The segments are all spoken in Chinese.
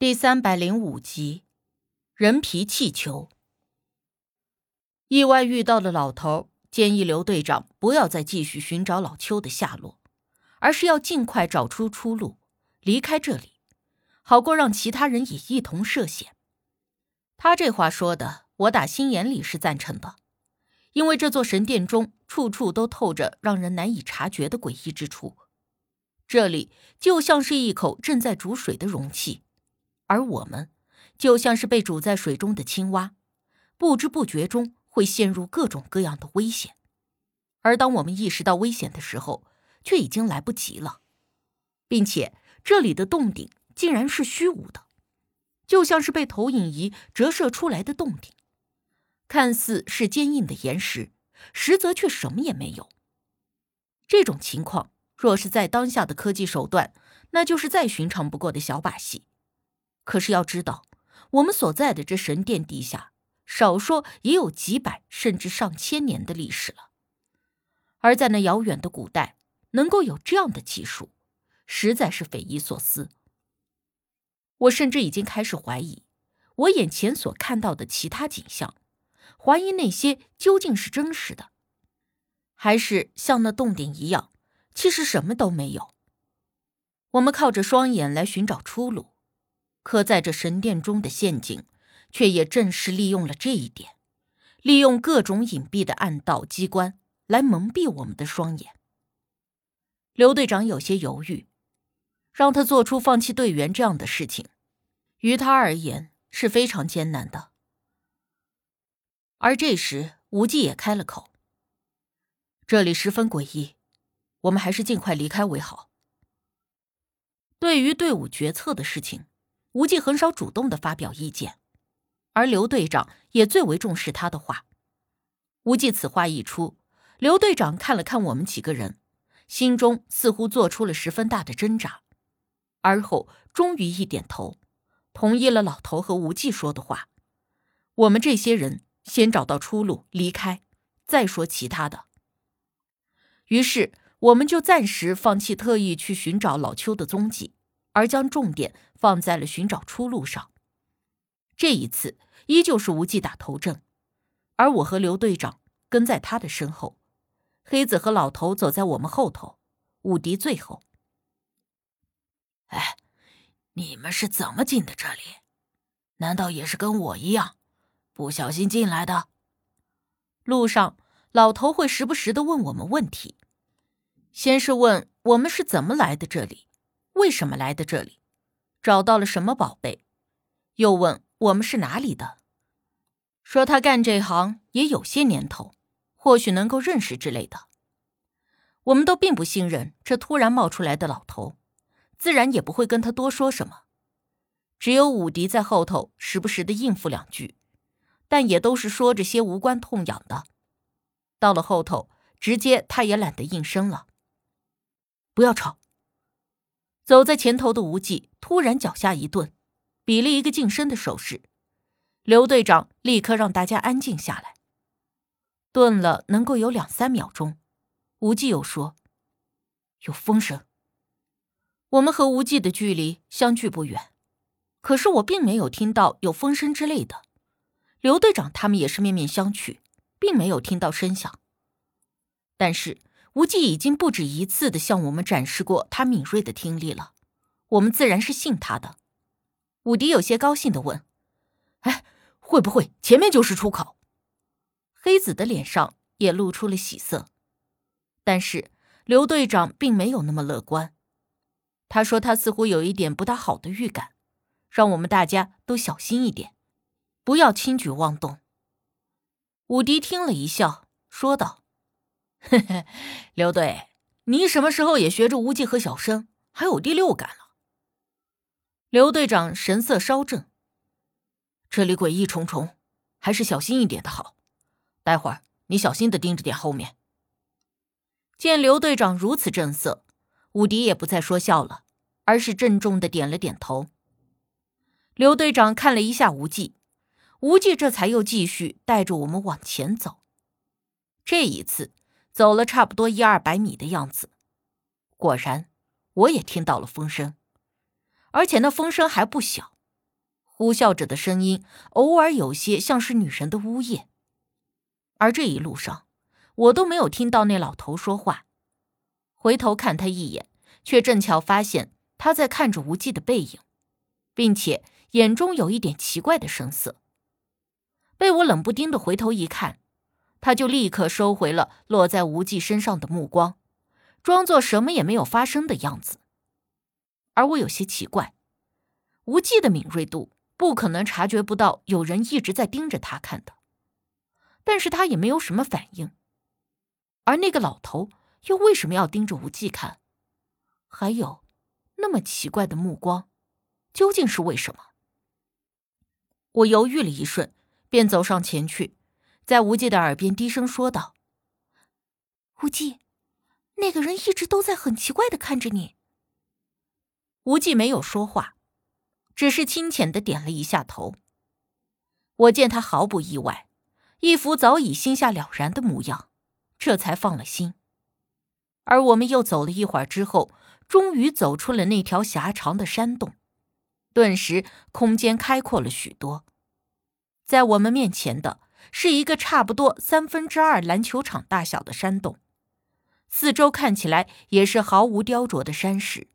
第三百零五集，人皮气球。意外遇到的老头建议刘队长不要再继续寻找老邱的下落，而是要尽快找出出路，离开这里，好过让其他人也一同涉险。他这话说的，我打心眼里是赞成的，因为这座神殿中处处都透着让人难以察觉的诡异之处，这里就像是一口正在煮水的容器。而我们，就像是被煮在水中的青蛙，不知不觉中会陷入各种各样的危险。而当我们意识到危险的时候，却已经来不及了，并且这里的洞顶竟然是虚无的，就像是被投影仪折射出来的洞顶，看似是坚硬的岩石，实则却什么也没有。这种情况，若是在当下的科技手段，那就是再寻常不过的小把戏。可是要知道，我们所在的这神殿地下，少说也有几百甚至上千年的历史了。而在那遥远的古代，能够有这样的技术，实在是匪夷所思。我甚至已经开始怀疑，我眼前所看到的其他景象，怀疑那些究竟是真实的，还是像那洞顶一样，其实什么都没有。我们靠着双眼来寻找出路。可在这神殿中的陷阱，却也正是利用了这一点，利用各种隐蔽的暗道机关来蒙蔽我们的双眼。刘队长有些犹豫，让他做出放弃队员这样的事情，于他而言是非常艰难的。而这时，无忌也开了口：“这里十分诡异，我们还是尽快离开为好。”对于队伍决策的事情。无忌很少主动的发表意见，而刘队长也最为重视他的话。无忌此话一出，刘队长看了看我们几个人，心中似乎做出了十分大的挣扎，而后终于一点头，同意了老头和无忌说的话。我们这些人先找到出路离开，再说其他的。于是我们就暂时放弃特意去寻找老邱的踪迹。而将重点放在了寻找出路上。这一次依旧是无忌打头阵，而我和刘队长跟在他的身后，黑子和老头走在我们后头，武迪最后。哎，你们是怎么进的这里？难道也是跟我一样，不小心进来的？路上，老头会时不时的问我们问题，先是问我们是怎么来的这里。为什么来的这里？找到了什么宝贝？又问我们是哪里的？说他干这行也有些年头，或许能够认识之类的。我们都并不信任这突然冒出来的老头，自然也不会跟他多说什么。只有武迪在后头时不时的应付两句，但也都是说着些无关痛痒的。到了后头，直接他也懒得应声了。不要吵。走在前头的无忌突然脚下一顿，比了一个近身的手势。刘队长立刻让大家安静下来。顿了能够有两三秒钟，无忌又说：“有风声。”我们和无忌的距离相距不远，可是我并没有听到有风声之类的。刘队长他们也是面面相觑，并没有听到声响。但是。无忌已经不止一次的向我们展示过他敏锐的听力了，我们自然是信他的。武迪有些高兴的问：“哎，会不会前面就是出口？”黑子的脸上也露出了喜色，但是刘队长并没有那么乐观。他说他似乎有一点不大好的预感，让我们大家都小心一点，不要轻举妄动。武迪听了一笑，说道。嘿嘿，刘队，你什么时候也学着无忌和小生，还有第六感了？刘队长神色稍正。这里诡异重重，还是小心一点的好。待会儿你小心的盯着点后面。见刘队长如此正色，武迪也不再说笑了，而是郑重的点了点头。刘队长看了一下无忌，无忌这才又继续带着我们往前走。这一次。走了差不多一二百米的样子，果然，我也听到了风声，而且那风声还不小，呼啸着的声音偶尔有些像是女人的呜咽。而这一路上，我都没有听到那老头说话。回头看他一眼，却正巧发现他在看着无忌的背影，并且眼中有一点奇怪的神色。被我冷不丁的回头一看，他就立刻收回了落在无忌身上的目光，装作什么也没有发生的样子。而我有些奇怪，无忌的敏锐度不可能察觉不到有人一直在盯着他看的。但是他也没有什么反应，而那个老头又为什么要盯着无忌看？还有，那么奇怪的目光，究竟是为什么？我犹豫了一瞬，便走上前去，在无忌的耳边低声说道：“无忌，那个人一直都在很奇怪的看着你。”无忌没有说话，只是轻浅的点了一下头。我见他毫不意外。一副早已心下了然的模样，这才放了心。而我们又走了一会儿之后，终于走出了那条狭长的山洞，顿时空间开阔了许多。在我们面前的是一个差不多三分之二篮球场大小的山洞，四周看起来也是毫无雕琢的山石，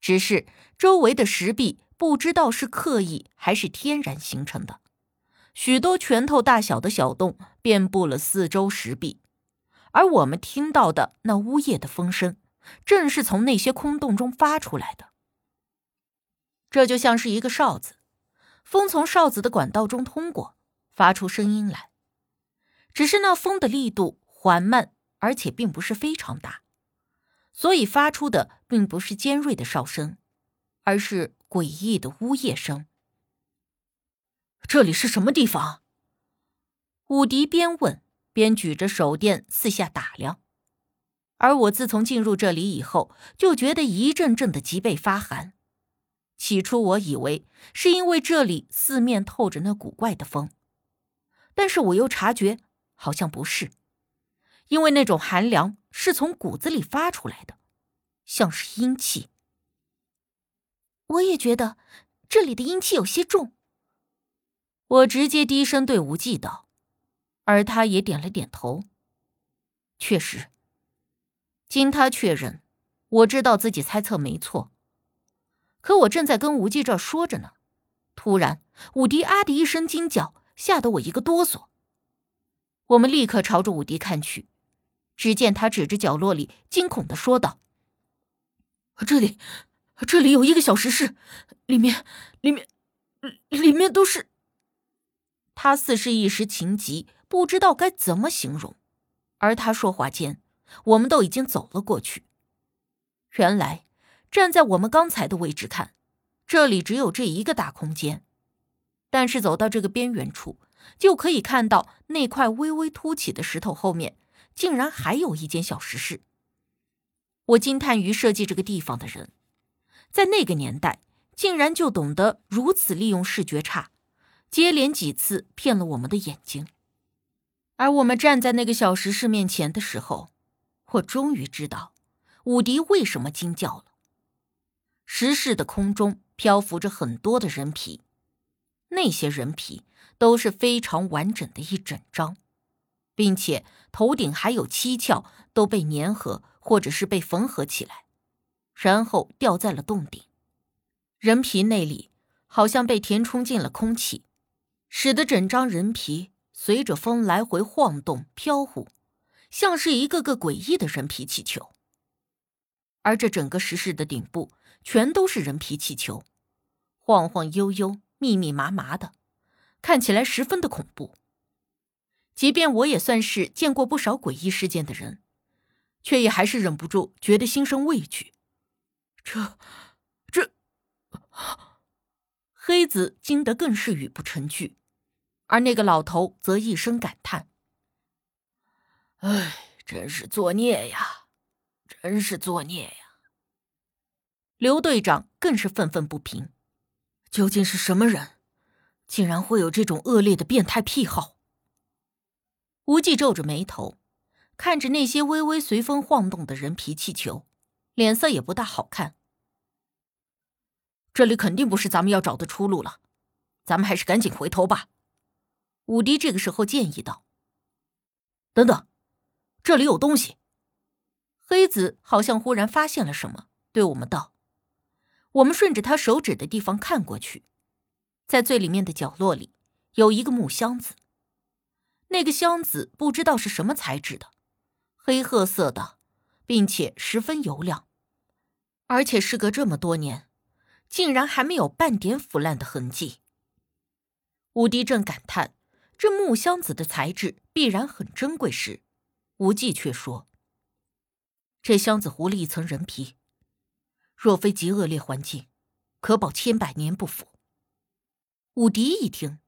只是周围的石壁不知道是刻意还是天然形成的。许多拳头大小的小洞遍布了四周石壁，而我们听到的那呜咽的风声，正是从那些空洞中发出来的。这就像是一个哨子，风从哨子的管道中通过，发出声音来。只是那风的力度缓慢，而且并不是非常大，所以发出的并不是尖锐的哨声，而是诡异的呜咽声。这里是什么地方？武迪边问边举着手电四下打量，而我自从进入这里以后，就觉得一阵阵的脊背发寒。起初我以为是因为这里四面透着那古怪的风，但是我又察觉好像不是，因为那种寒凉是从骨子里发出来的，像是阴气。我也觉得这里的阴气有些重。我直接低声对无忌道，而他也点了点头。确实，经他确认，我知道自己猜测没错。可我正在跟无忌这说着呢，突然，武迪啊的一声惊叫，吓得我一个哆嗦。我们立刻朝着武迪看去，只见他指着角落里，惊恐的说道：“这里，这里有一个小石室，里面，里面，里面都是……”他似是一时情急，不知道该怎么形容，而他说话间，我们都已经走了过去。原来，站在我们刚才的位置看，这里只有这一个大空间，但是走到这个边缘处，就可以看到那块微微凸起的石头后面，竟然还有一间小石室。我惊叹于设计这个地方的人，在那个年代，竟然就懂得如此利用视觉差。接连几次骗了我们的眼睛，而我们站在那个小石室面前的时候，我终于知道武迪为什么惊叫了。石室的空中漂浮着很多的人皮，那些人皮都是非常完整的一整张，并且头顶还有七窍都被粘合或者是被缝合起来，然后吊在了洞顶。人皮内里好像被填充进了空气。使得整张人皮随着风来回晃动飘忽，像是一个个诡异的人皮气球。而这整个石室的顶部全都是人皮气球，晃晃悠悠、密密麻麻的，看起来十分的恐怖。即便我也算是见过不少诡异事件的人，却也还是忍不住觉得心生畏惧。这，这……黑子惊得更是语不成句。而那个老头则一声感叹：“哎，真是作孽呀，真是作孽呀！”刘队长更是愤愤不平：“究竟是什么人，竟然会有这种恶劣的变态癖好？”无忌皱着眉头，看着那些微微随风晃动的人皮气球，脸色也不大好看。这里肯定不是咱们要找的出路了，咱们还是赶紧回头吧。武迪这个时候建议道：“等等，这里有东西。”黑子好像忽然发现了什么，对我们道：“我们顺着他手指的地方看过去，在最里面的角落里有一个木箱子。那个箱子不知道是什么材质的，黑褐色的，并且十分油亮，而且时隔这么多年，竟然还没有半点腐烂的痕迹。”武迪正感叹这木箱子的材质必然很珍贵时，无忌却说。这箱子糊了一层人皮，若非极恶劣环境，可保千百年不腐。武迪一听，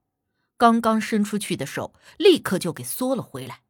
刚刚伸出去的手立刻就给缩了回来。